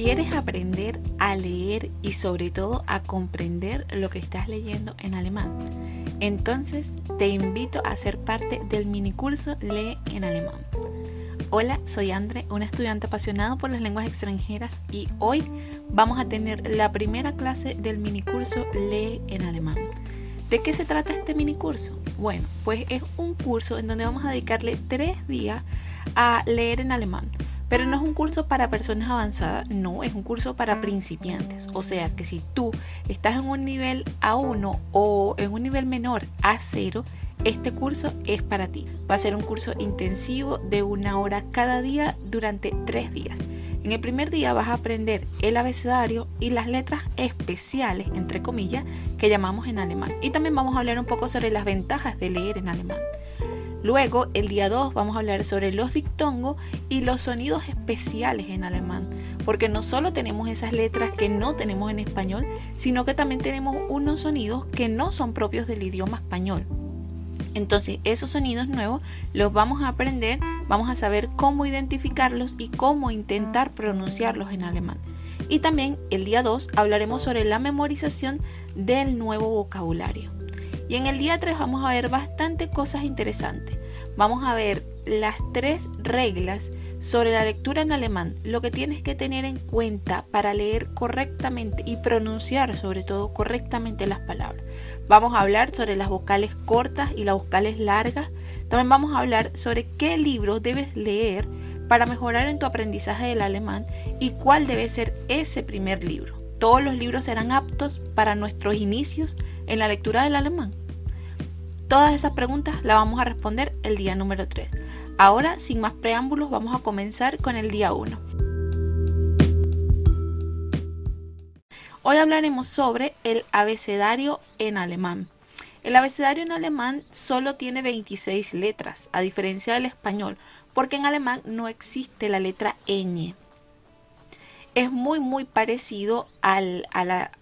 ¿Quieres aprender a leer y sobre todo a comprender lo que estás leyendo en alemán? Entonces te invito a ser parte del minicurso Lee en alemán. Hola, soy Andre, un estudiante apasionado por las lenguas extranjeras y hoy vamos a tener la primera clase del minicurso Lee en alemán. ¿De qué se trata este minicurso? Bueno, pues es un curso en donde vamos a dedicarle tres días a leer en alemán pero no es un curso para personas avanzadas, no, es un curso para principiantes. O sea que si tú estás en un nivel A1 o en un nivel menor A0, este curso es para ti. Va a ser un curso intensivo de una hora cada día durante tres días. En el primer día vas a aprender el abecedario y las letras especiales, entre comillas, que llamamos en alemán. Y también vamos a hablar un poco sobre las ventajas de leer en alemán. Luego, el día 2 vamos a hablar sobre los dictongos y los sonidos especiales en alemán, porque no solo tenemos esas letras que no tenemos en español, sino que también tenemos unos sonidos que no son propios del idioma español. Entonces, esos sonidos nuevos los vamos a aprender, vamos a saber cómo identificarlos y cómo intentar pronunciarlos en alemán. Y también el día 2 hablaremos sobre la memorización del nuevo vocabulario. Y en el día 3 vamos a ver bastante cosas interesantes. Vamos a ver las tres reglas sobre la lectura en alemán, lo que tienes que tener en cuenta para leer correctamente y pronunciar sobre todo correctamente las palabras. Vamos a hablar sobre las vocales cortas y las vocales largas. También vamos a hablar sobre qué libro debes leer para mejorar en tu aprendizaje del alemán y cuál debe ser ese primer libro. Todos los libros serán aptos para nuestros inicios en la lectura del alemán. Todas esas preguntas las vamos a responder el día número 3. Ahora, sin más preámbulos, vamos a comenzar con el día 1. Hoy hablaremos sobre el abecedario en alemán. El abecedario en alemán solo tiene 26 letras, a diferencia del español, porque en alemán no existe la letra ñ es muy muy parecido al,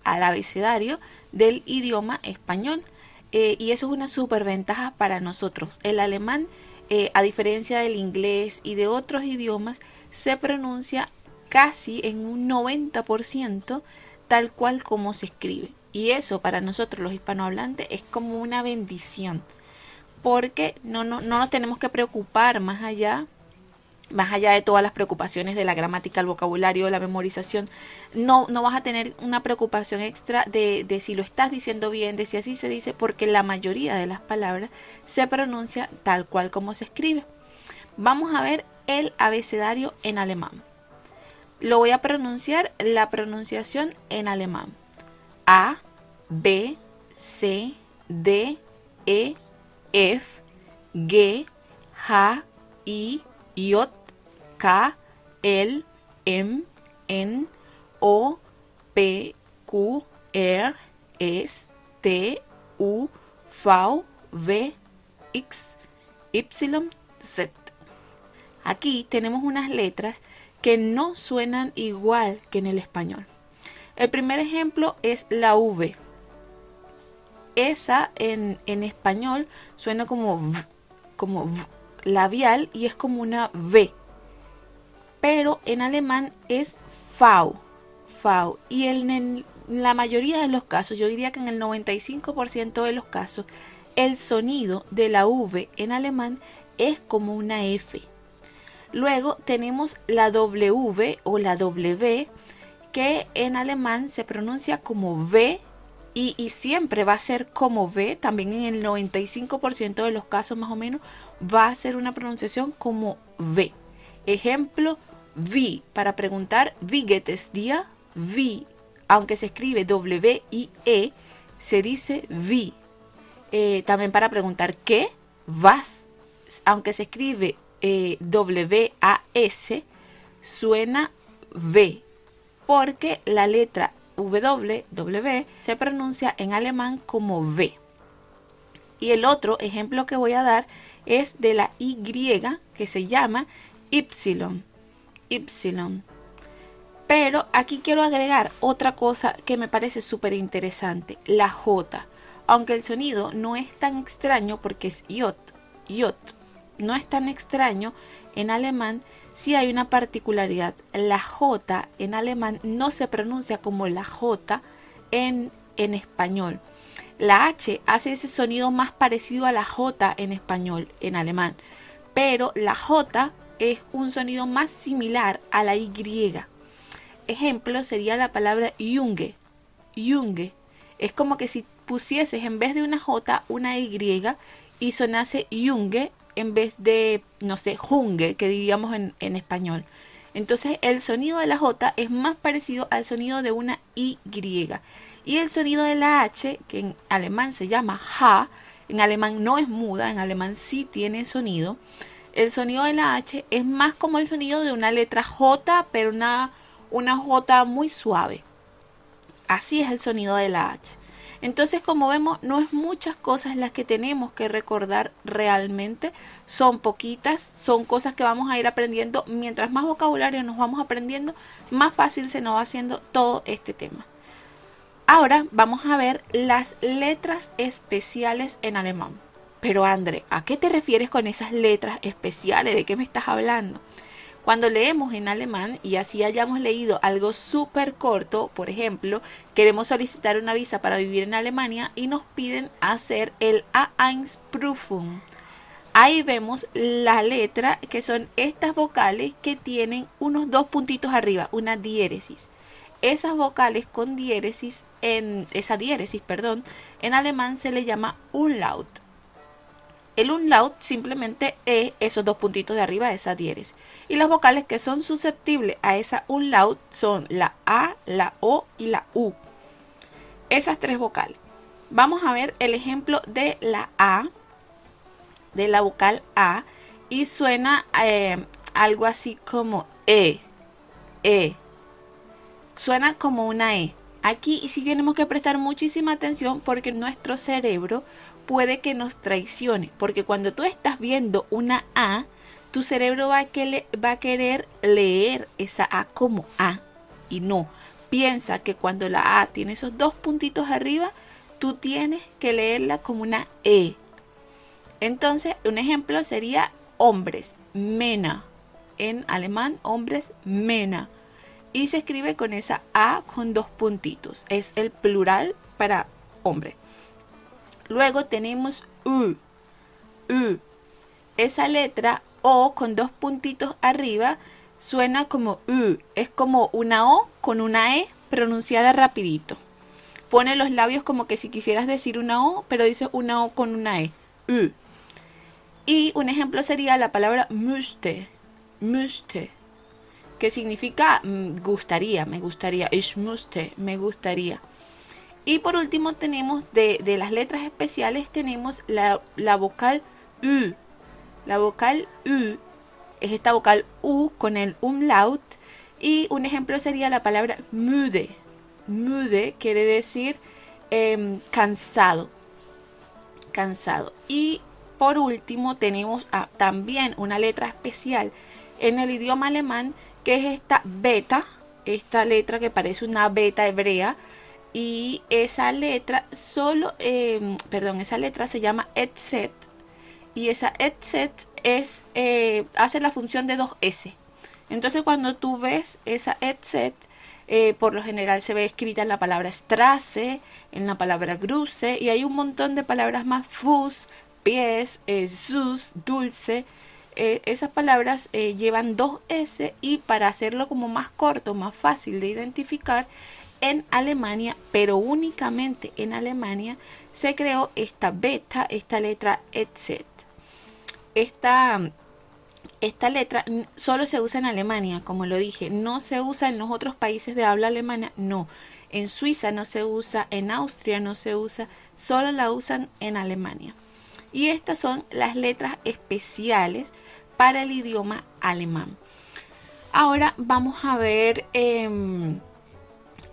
abecedario del idioma español eh, y eso es una superventaja para nosotros. El alemán, eh, a diferencia del inglés y de otros idiomas, se pronuncia casi en un 90% tal cual como se escribe. Y eso para nosotros los hispanohablantes es como una bendición, porque no, no, no nos tenemos que preocupar más allá más allá de todas las preocupaciones de la gramática, el vocabulario, la memorización, no, no vas a tener una preocupación extra de, de, si lo estás diciendo bien, de si así se dice, porque la mayoría de las palabras se pronuncia tal cual como se escribe. Vamos a ver el abecedario en alemán. Lo voy a pronunciar la pronunciación en alemán. A, B, C, D, E, F, G, H, I, J, K, L, M, N, O, P, Q, R, S, T, U, V, V, X, Y, Z. Aquí tenemos unas letras que no suenan igual que en el español. El primer ejemplo es la V. Esa en, en español suena como v, como v, labial y es como una V. Pero en alemán es V. V. Y en, la mayoría de los casos, yo diría que en el 95% de los casos, el sonido de la V en alemán es como una F. Luego tenemos la W o la W, que en alemán se pronuncia como V y, siempre va a ser como V, también en el 95% de los casos más o menos, va a ser una pronunciación como V. Ejemplo, vi para preguntar wie geht es dir? Vi, aunque se escribe W-I-E, se dice vi. Eh, también para preguntar qué, vas, aunque se escribe eh, W-A-S, suena V, porque la letra W, se pronuncia en alemán como V. Y el otro ejemplo que voy a dar es de la Y que se llama Y. Y. Pero aquí quiero agregar otra cosa que me parece súper interesante, la J. Aunque el sonido no es tan extraño porque es yot, yot, no es tan extraño, en alemán sí hay una particularidad. La J en alemán no se pronuncia como la J en, en español. La H hace ese sonido más parecido a la J en español, en alemán. Pero la J es un sonido más similar a la Y. Ejemplo sería la palabra Junge. Junge. Es como que si pusieses en vez de una J una Y y sonase Junge en vez de, no sé, Junge, que diríamos en, español. Entonces el sonido de la J es más parecido al sonido de una Y. Y el sonido de la H, que en alemán se llama Ha, en alemán no es muda, en alemán sí tiene sonido. El sonido de la H es más como el sonido de una letra J, pero una, una J muy suave. Así es el sonido de la H. Entonces, como vemos, no es muchas cosas las que tenemos que recordar realmente, son poquitas, son cosas que vamos a ir aprendiendo. Mientras más vocabulario nos vamos aprendiendo, más fácil se nos va haciendo todo este tema. Ahora vamos a ver las letras especiales en alemán. Pero André, ¿a qué te refieres con esas letras especiales? ¿De qué me estás hablando? Cuando leemos en alemán y así hayamos leído algo súper corto, por ejemplo, queremos solicitar una visa para vivir en Alemania y nos piden hacer el A1 Prüfung. Ahí vemos la letra que son estas vocales que tienen unos dos puntitos arriba, una diéresis esas vocales con diéresis, en esa diéresis, perdón, en alemán se le llama Unlaut. El Unlaut simplemente es esos dos puntitos de arriba de esa diéresis. Y las vocales que son susceptibles a esa Unlaut son la A, la O y la U. Esas tres vocales. Vamos a ver el ejemplo de la A, de la vocal A, y suena eh, algo así como E, E, suena como una E. Aquí sí tenemos que prestar muchísima atención porque nuestro cerebro puede que nos traicione. Porque cuando tú estás viendo una A, tu cerebro va a, va a querer leer esa A como A. Y no. Piensa que cuando la A tiene esos dos puntitos arriba, tú tienes que leerla como una E. Entonces, un ejemplo sería hombres, mena. En alemán, hombres, mena y se escribe con esa A con dos puntitos. Es el plural para hombre. Luego tenemos U. U. Esa letra O con dos puntitos arriba suena como U. Es como una O con una E pronunciada rapidito. Pone los labios como que si quisieras decir una O, pero dice una O con una E. U. Y un ejemplo sería la palabra müsste. Müsste que significa mm, gustaría, me gustaría, ich müsste, me gustaría. Y por último tenemos de, las letras especiales tenemos la, vocal U. La vocal U es esta vocal U con el umlaut y un ejemplo sería la palabra müde. Müde quiere decir em, cansado. Cansado. Y por último tenemos también una letra especial en el idioma alemán que es esta beta, esta letra que parece una beta hebrea. Y esa letra solo, em, perdón, esa letra se llama etset. Y esa etset es, eh, hace la función de dos S. Entonces cuando tú ves esa etset, eh, por lo general se ve escrita en la palabra strasse, en la palabra gruse y hay un montón de palabras más fus, pies, eh, sus, dulce eh, esas palabras llevan dos S y para hacerlo como más corto, más fácil de identificar, en Alemania, pero únicamente en Alemania, se creó esta beta, esta letra etc. Esta, esta letra solo se usa en Alemania, como lo dije, no se usa en los otros países de habla alemana, no. En Suiza no se usa, en Austria no se usa, solo la usan en Alemania. Y estas son las letras especiales para el idioma alemán. Ahora vamos a ver em,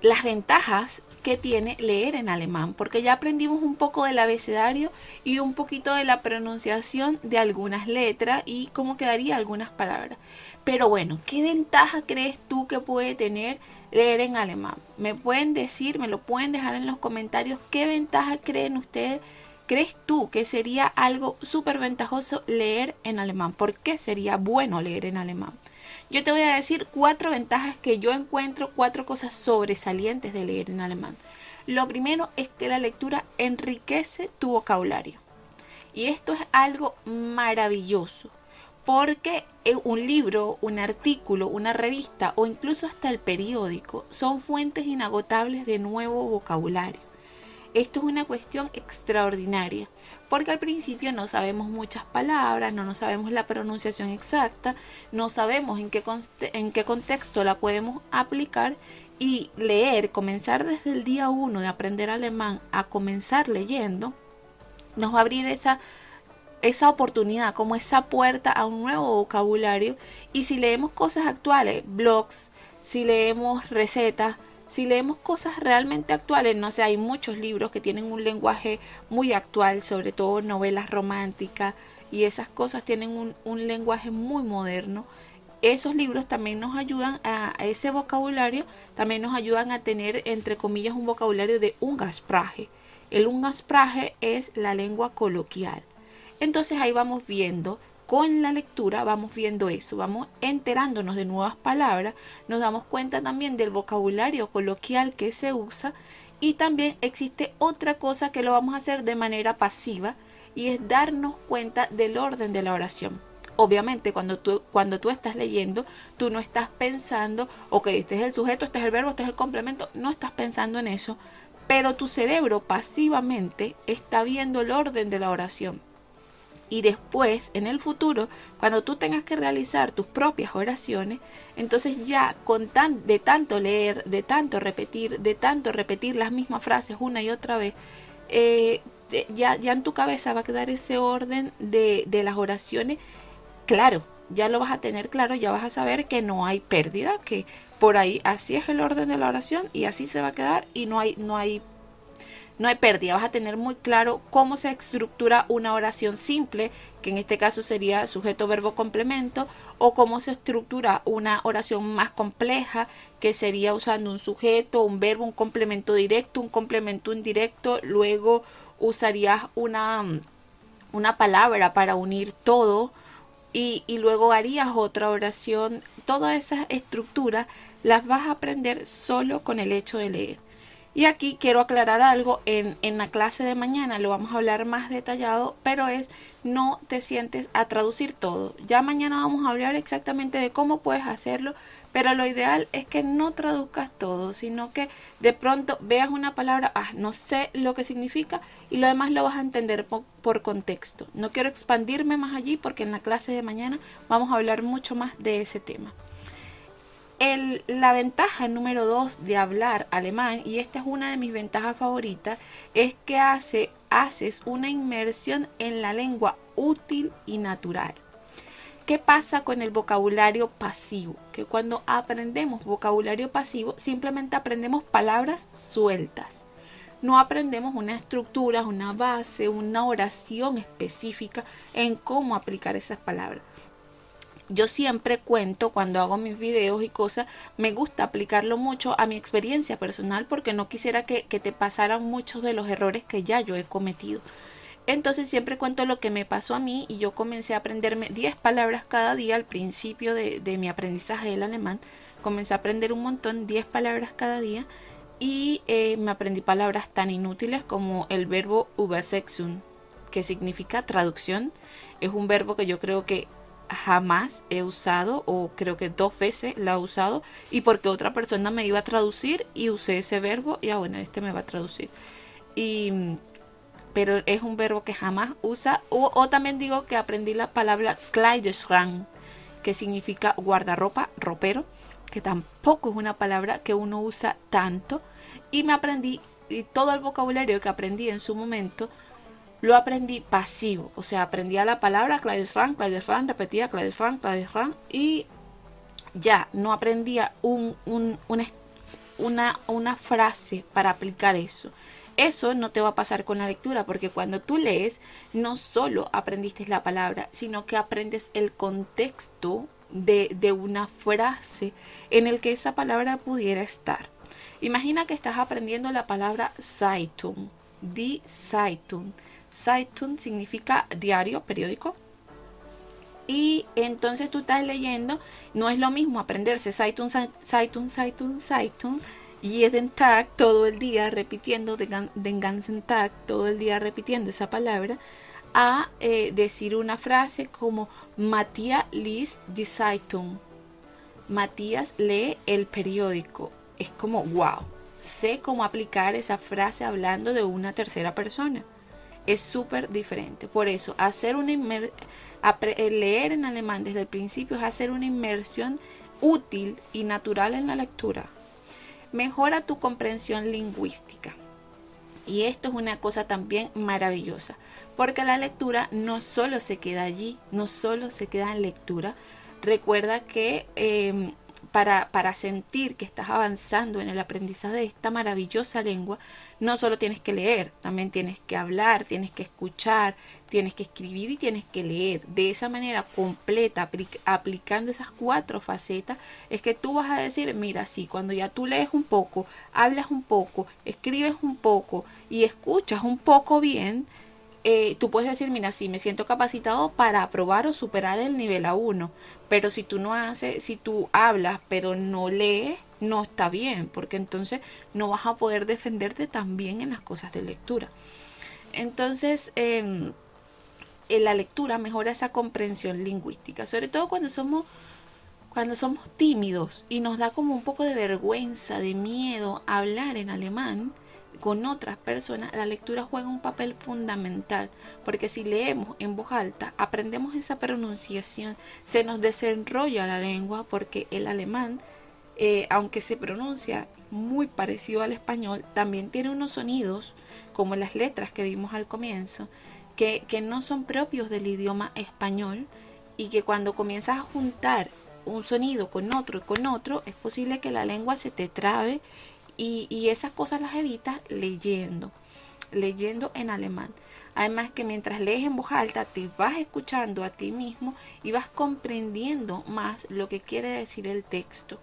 las ventajas que tiene leer en alemán, porque ya aprendimos un poco del abecedario y un poquito de la pronunciación de algunas letras y cómo quedaría algunas palabras. Pero bueno, ¿qué ventaja crees tú que puede tener leer en alemán? Me pueden decir, me lo pueden dejar en los comentarios, ¿qué ventaja creen ustedes crees tú que sería algo súper ventajoso leer en alemán? ¿Por qué sería bueno leer en alemán? Yo te voy a decir cuatro ventajas que yo encuentro, cuatro cosas sobresalientes de leer en alemán. Lo primero es que la lectura enriquece tu vocabulario. Y esto es algo maravilloso, porque eh, un libro, un artículo, una revista o incluso hasta el periódico son fuentes inagotables de nuevo vocabulario. Esto es una cuestión extraordinaria, porque al principio no sabemos muchas palabras, no, no sabemos la pronunciación exacta, no sabemos en qué, en qué contexto la podemos aplicar y leer, comenzar desde el día uno de aprender alemán a comenzar leyendo, nos va a abrir esa, esa oportunidad, como esa puerta a un nuevo vocabulario. Y si leemos cosas actuales, blogs, si leemos recetas, si leemos cosas realmente actuales, no sé, hay muchos libros que tienen un lenguaje muy actual, sobre todo novelas románticas y esas cosas tienen un, lenguaje muy moderno. Esos libros también nos ayudan a, ese vocabulario, también nos ayudan a tener, entre comillas, un vocabulario de Ungarsprache. El Ungarsprache es la lengua coloquial. Entonces ahí vamos viendo con la lectura vamos viendo eso, vamos enterándonos de nuevas palabras, nos damos cuenta también del vocabulario coloquial que se usa y también existe otra cosa que lo vamos a hacer de manera pasiva y es darnos cuenta del orden de la oración. Obviamente, cuando tú, cuando tú estás leyendo, tú no estás pensando, ok, este es el sujeto, este es el verbo, este es el complemento, no estás pensando en eso, pero tu cerebro pasivamente está viendo el orden de la oración y después en el futuro cuando tú tengas que realizar tus propias oraciones entonces ya con tan, de tanto leer de tanto repetir de tanto repetir las mismas frases una y otra vez eh, ya, ya en tu cabeza va a quedar ese orden de, de las oraciones. Claro ya lo vas a tener claro ya vas a saber que no hay pérdida que por ahí así es el orden de la oración y así se va a quedar y no hay no hay no hay pérdida, vas a tener muy claro cómo se estructura una oración simple, que en este caso sería sujeto, verbo, complemento, o cómo se estructura una oración más compleja, que sería usando un sujeto, un verbo, un complemento directo, un complemento indirecto, luego usarías una, una palabra para unir todo. Y, y luego harías otra oración. Todas esas estructuras las vas a aprender solo con el hecho de leer. Y aquí quiero aclarar algo, en, en, la clase de mañana lo vamos a hablar más detallado, pero es no te sientes a traducir todo. Ya mañana vamos a hablar exactamente de cómo puedes hacerlo, pero lo ideal es que no traduzcas todo, sino que de pronto veas una palabra, ah, no sé lo que significa y lo demás lo vas a entender por, por contexto. No quiero expandirme más allí porque en la clase de mañana vamos a hablar mucho más de ese tema la ventaja número dos de hablar alemán, y esta es una de mis ventajas favoritas, es que hace, haces una inmersión en la lengua útil y natural. ¿Qué pasa con el vocabulario pasivo? Que cuando aprendemos vocabulario pasivo simplemente aprendemos palabras sueltas. No aprendemos una estructura, una base, una oración específica en cómo aplicar esas palabras yo siempre cuento cuando hago mis videos y cosas, me gusta aplicarlo mucho a mi experiencia personal porque no quisiera que, te pasaran muchos de los errores que ya yo he cometido. Entonces siempre cuento lo que me pasó a mí y yo comencé a aprenderme 10 palabras cada día al principio de, mi aprendizaje del alemán. Comencé a aprender un montón, 10 palabras cada día y eh, me aprendí palabras tan inútiles como el verbo übersetzen, que significa traducción. Es un verbo que yo creo que jamás he usado o creo que dos veces la he usado y porque otra persona me iba a traducir y usé ese verbo y ah bueno este me va a traducir. Y pero es un verbo que jamás usa o, también digo que aprendí la palabra Kleiderschrank que significa guardarropa ropero que tampoco es una palabra que uno usa tanto. Y me aprendí y todo el vocabulario que aprendí en su momento lo aprendí pasivo, o sea, aprendía la palabra Kleiderschrank, Kleiderschrank, repetía Kleiderschrank, Kleiderschrank y ya, no aprendía un, una, una frase para aplicar eso. Eso no te va a pasar con la lectura, porque cuando tú lees, no solo aprendiste la palabra, sino que aprendes el contexto de, de, una frase en el que esa palabra pudiera estar. Imagina que estás aprendiendo la palabra Zeitung Die Zeitung. Zeitung significa diario, periódico. Y entonces tú estás leyendo, no es lo mismo aprenderse Zeitung, Zeitung, Zeitung, Zeitung, jeden Tag todo el día repitiendo, den ganzen Tag todo el día repitiendo esa palabra, a eh, decir una frase como Matías liest Zeitung. Matías lee el periódico. Es como, wow, sé cómo aplicar esa frase hablando de una tercera persona. Es súper diferente. Por eso, hacer una eh, leer en alemán desde el principio es hacer una inmersión útil y natural en la lectura. Mejora tu comprensión lingüística. Y esto es una cosa también maravillosa, porque la lectura no solo se queda allí, no solo se queda en lectura. Recuerda que em, para, para sentir que estás avanzando en el aprendizaje de esta maravillosa lengua, no solo tienes que leer, también tienes que hablar, tienes que escuchar, tienes que escribir y tienes que leer. De esa manera completa, aplicando esas cuatro facetas, es que tú vas a decir, mira, sí, cuando ya tú lees un poco, hablas un poco, escribes un poco y escuchas un poco bien, eh, tú puedes decir, mira, sí, me siento capacitado para aprobar o superar el nivel A1, pero si tú no haces, si tú hablas pero no lees, no está bien, porque entonces no vas a poder defenderte tan bien en las cosas de lectura. Entonces, em, en la lectura mejora esa comprensión lingüística, sobre todo cuando somos cuando somos tímidos y nos da como un poco de vergüenza, de miedo hablar en alemán, con otras personas, la lectura juega un papel fundamental, porque si leemos en voz alta, aprendemos esa pronunciación, se nos desenrolla la lengua, porque el alemán, eh, aunque se pronuncia muy parecido al español, también tiene unos sonidos, como las letras que vimos al comienzo, que, que no son propios del idioma español y que cuando comienzas a juntar un sonido con otro y con otro, es posible que la lengua se te trabe y, esas cosas las evitas leyendo, leyendo en alemán. Además que mientras lees en voz alta te vas escuchando a ti mismo y vas comprendiendo más lo que quiere decir el texto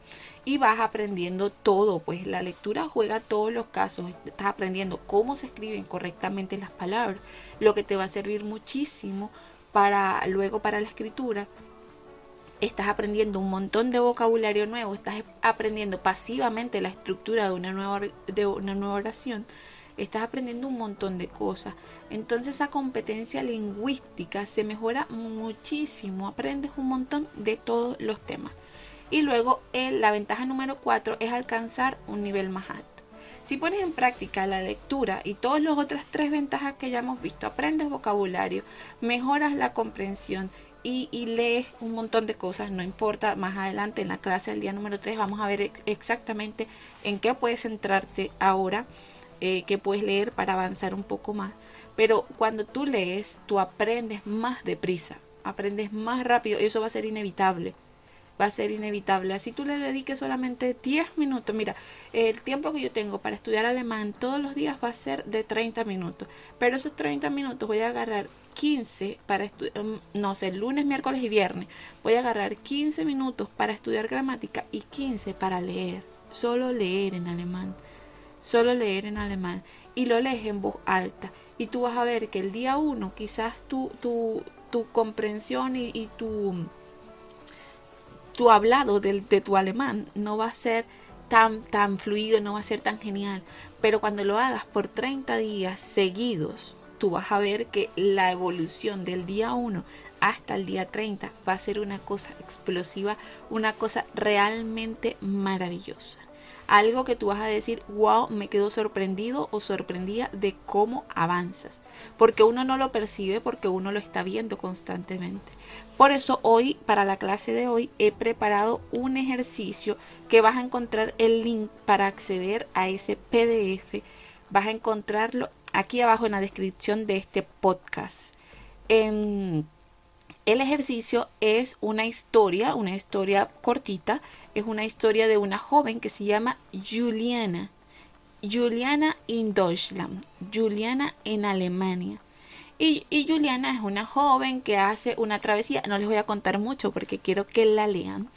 y vas aprendiendo todo, pues la lectura juega todos los casos, estás aprendiendo cómo se escriben correctamente las palabras, lo que te va a servir muchísimo para luego para la escritura estás aprendiendo un montón de vocabulario nuevo, estás aprendiendo pasivamente la estructura de una nueva, de una nueva oración, estás aprendiendo un montón de cosas. Entonces esa competencia lingüística se mejora muchísimo, aprendes un montón de todos los temas. Y luego la ventaja número 4 es alcanzar un nivel más alto. Si pones en práctica la lectura y todas las otras tres ventajas que ya hemos visto, aprendes vocabulario, mejoras la comprensión y, lees un montón de cosas, no importa, más adelante en la clase del día número 3 vamos a ver exactamente en qué puedes centrarte ahora, eh, qué puedes leer para avanzar un poco más. Pero cuando tú lees, tú aprendes más deprisa, aprendes más rápido eso va a ser inevitable. Va a ser inevitable. Así tú le dediques solamente 10 minutos. Mira, el tiempo que yo tengo para estudiar alemán todos los días va a ser de 30 minutos. Pero esos 30 minutos voy a agarrar 15 para estudiar, mm, no sé, lunes, miércoles y viernes. Voy a agarrar 15 minutos para estudiar gramática y 15 para leer. Solo leer en alemán. Solo leer en alemán. Y lo lees en voz alta. Y tú vas a ver que el día 1 quizás tu, tu, tu comprensión y, tu, tu hablado de, de tu alemán no va a ser tan, tan fluido, no va a ser tan genial. Pero cuando lo hagas por 30 días seguidos, tú vas a ver que la evolución del día 1 hasta el día 30 va a ser una cosa explosiva, una cosa realmente maravillosa. Algo que tú vas a decir, wow, me quedo sorprendido o sorprendida de cómo avanzas. Porque uno no lo percibe, porque uno lo está viendo constantemente. Por eso hoy, para la clase de hoy, he preparado un ejercicio que vas a encontrar el link para acceder a ese PDF. Vas a encontrarlo aquí abajo en la descripción de este podcast. el ejercicio es una historia, una historia cortita, es una historia de una joven que se llama Juliana. Juliana in Deutschland, Juliana en Alemania. Y, y, Juliana es una joven que hace una travesía, no les voy a contar mucho porque quiero que la lean.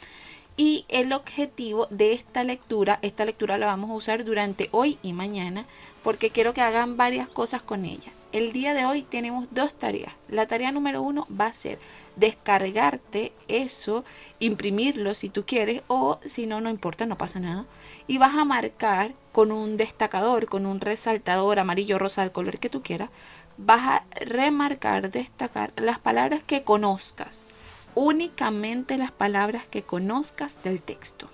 Y el objetivo de esta lectura, esta lectura la vamos a usar durante hoy y mañana porque quiero que hagan varias cosas con ella. El día de hoy tenemos dos tareas. La tarea número uno va a ser descargarte eso, imprimirlo si tú quieres o si no, no importa, no pasa nada. Y vas a marcar con un destacador, con un resaltador amarillo, rosa, al color que tú quieras, vas a remarcar, destacar las palabras que conozcas únicamente las palabras que conozcas del texto.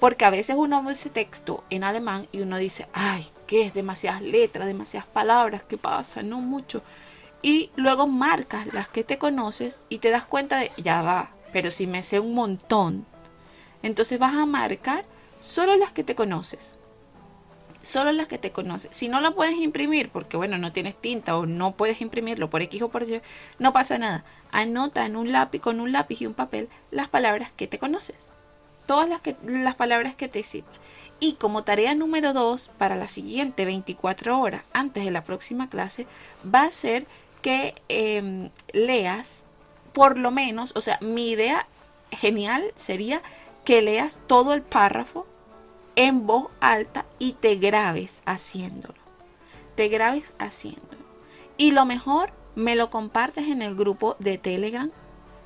Porque a veces uno ve ese texto en alemán y uno dice, ay, que es demasiadas letras, demasiadas palabras, ¿qué pasa? No mucho. Y luego marcas las que te conoces y te das cuenta de, ya va, pero si me sé un montón. Entonces vas a marcar solo las que te conoces solo las que te conoces. Si no lo puedes imprimir, porque bueno, no tienes tinta o no puedes imprimirlo por X o por Y, no pasa nada. Anota en un lápiz, con un lápiz y un papel, las palabras que te conoces. Todas las, que, las palabras que te sirven. Y como tarea número 2, para la siguiente 24 horas antes de la próxima clase, va a ser que em, leas por lo menos, o sea, mi idea genial sería que leas todo el párrafo en voz alta y te grabes haciéndolo. Te grabes haciéndolo. Y lo mejor, me lo compartes en el grupo de Telegram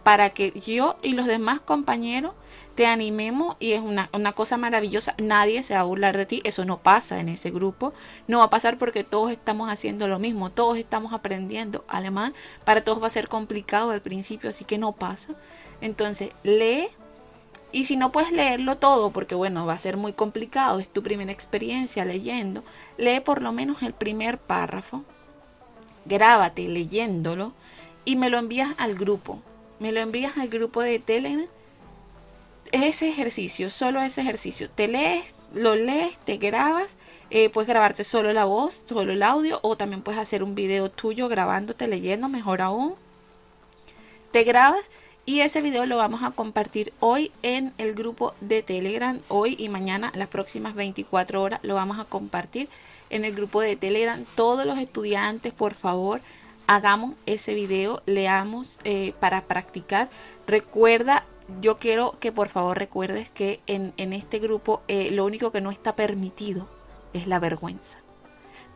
para que yo y los demás compañeros te animemos y es una, una, cosa maravillosa. Nadie se va a burlar de ti. Eso no pasa en ese grupo. No va a pasar porque todos estamos haciendo lo mismo. Todos estamos aprendiendo alemán. Para todos va a ser complicado al principio, así que no pasa. Entonces, lee y si no puedes leerlo todo, porque bueno, va a ser muy complicado, es tu primera experiencia leyendo, lee por lo menos el primer párrafo, grábate leyéndolo y me lo envías al grupo. Me lo envías al grupo de Telegram. Ese ejercicio, solo ese ejercicio. Te lees, lo lees, te grabas. Eh, puedes grabarte solo la voz, solo el audio, o también puedes hacer un video tuyo grabándote, leyendo, mejor aún. Te grabas y ese video lo vamos a compartir hoy en el grupo de Telegram. Hoy y mañana, las próximas 24 horas, lo vamos a compartir en el grupo de Telegram. Todos los estudiantes, por favor, hagamos ese video, leamos eh, para practicar. Recuerda, yo quiero que por favor recuerdes que en, este grupo eh, lo único que no está permitido es la vergüenza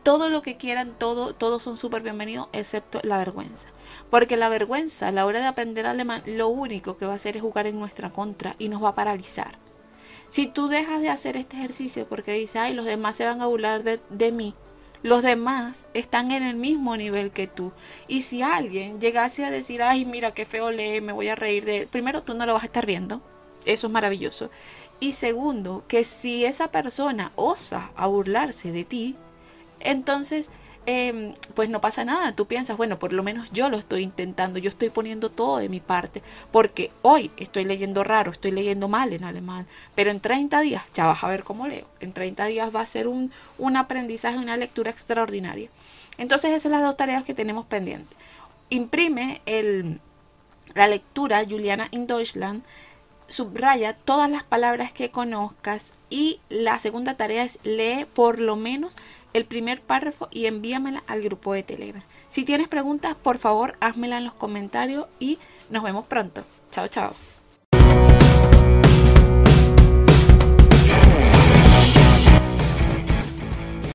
todo lo que quieran, todo, todos son súper bienvenidos, excepto la vergüenza. Porque la vergüenza a la hora de aprender alemán, lo único que va a hacer es jugar en nuestra contra y nos va a paralizar. Si tú dejas de hacer este ejercicio porque dices, ay, los demás se van a burlar de, de mí, los demás están en el mismo nivel que tú. Y si alguien llegase a decir, ay, mira qué feo lee, me voy a reír de él, primero tú no lo vas a estar viendo. Eso es maravilloso. Y segundo, que si esa persona osa a burlarse de ti, entonces, em, pues no pasa nada. Tú piensas, bueno, por lo menos yo lo estoy intentando, yo estoy poniendo todo de mi parte, porque hoy estoy leyendo raro, estoy leyendo mal en alemán, pero en 30 días ya vas a ver cómo leo. En 30 días va a ser un, un aprendizaje, una lectura extraordinaria. Entonces, esas son las dos tareas que tenemos pendientes. Imprime la lectura Juliana in Deutschland subraya todas las palabras que conozcas y la segunda tarea es lee por lo menos el primer párrafo y envíamela al grupo de Telegram. Si tienes preguntas, por favor, házmela en los comentarios y nos vemos pronto. Chao, chao.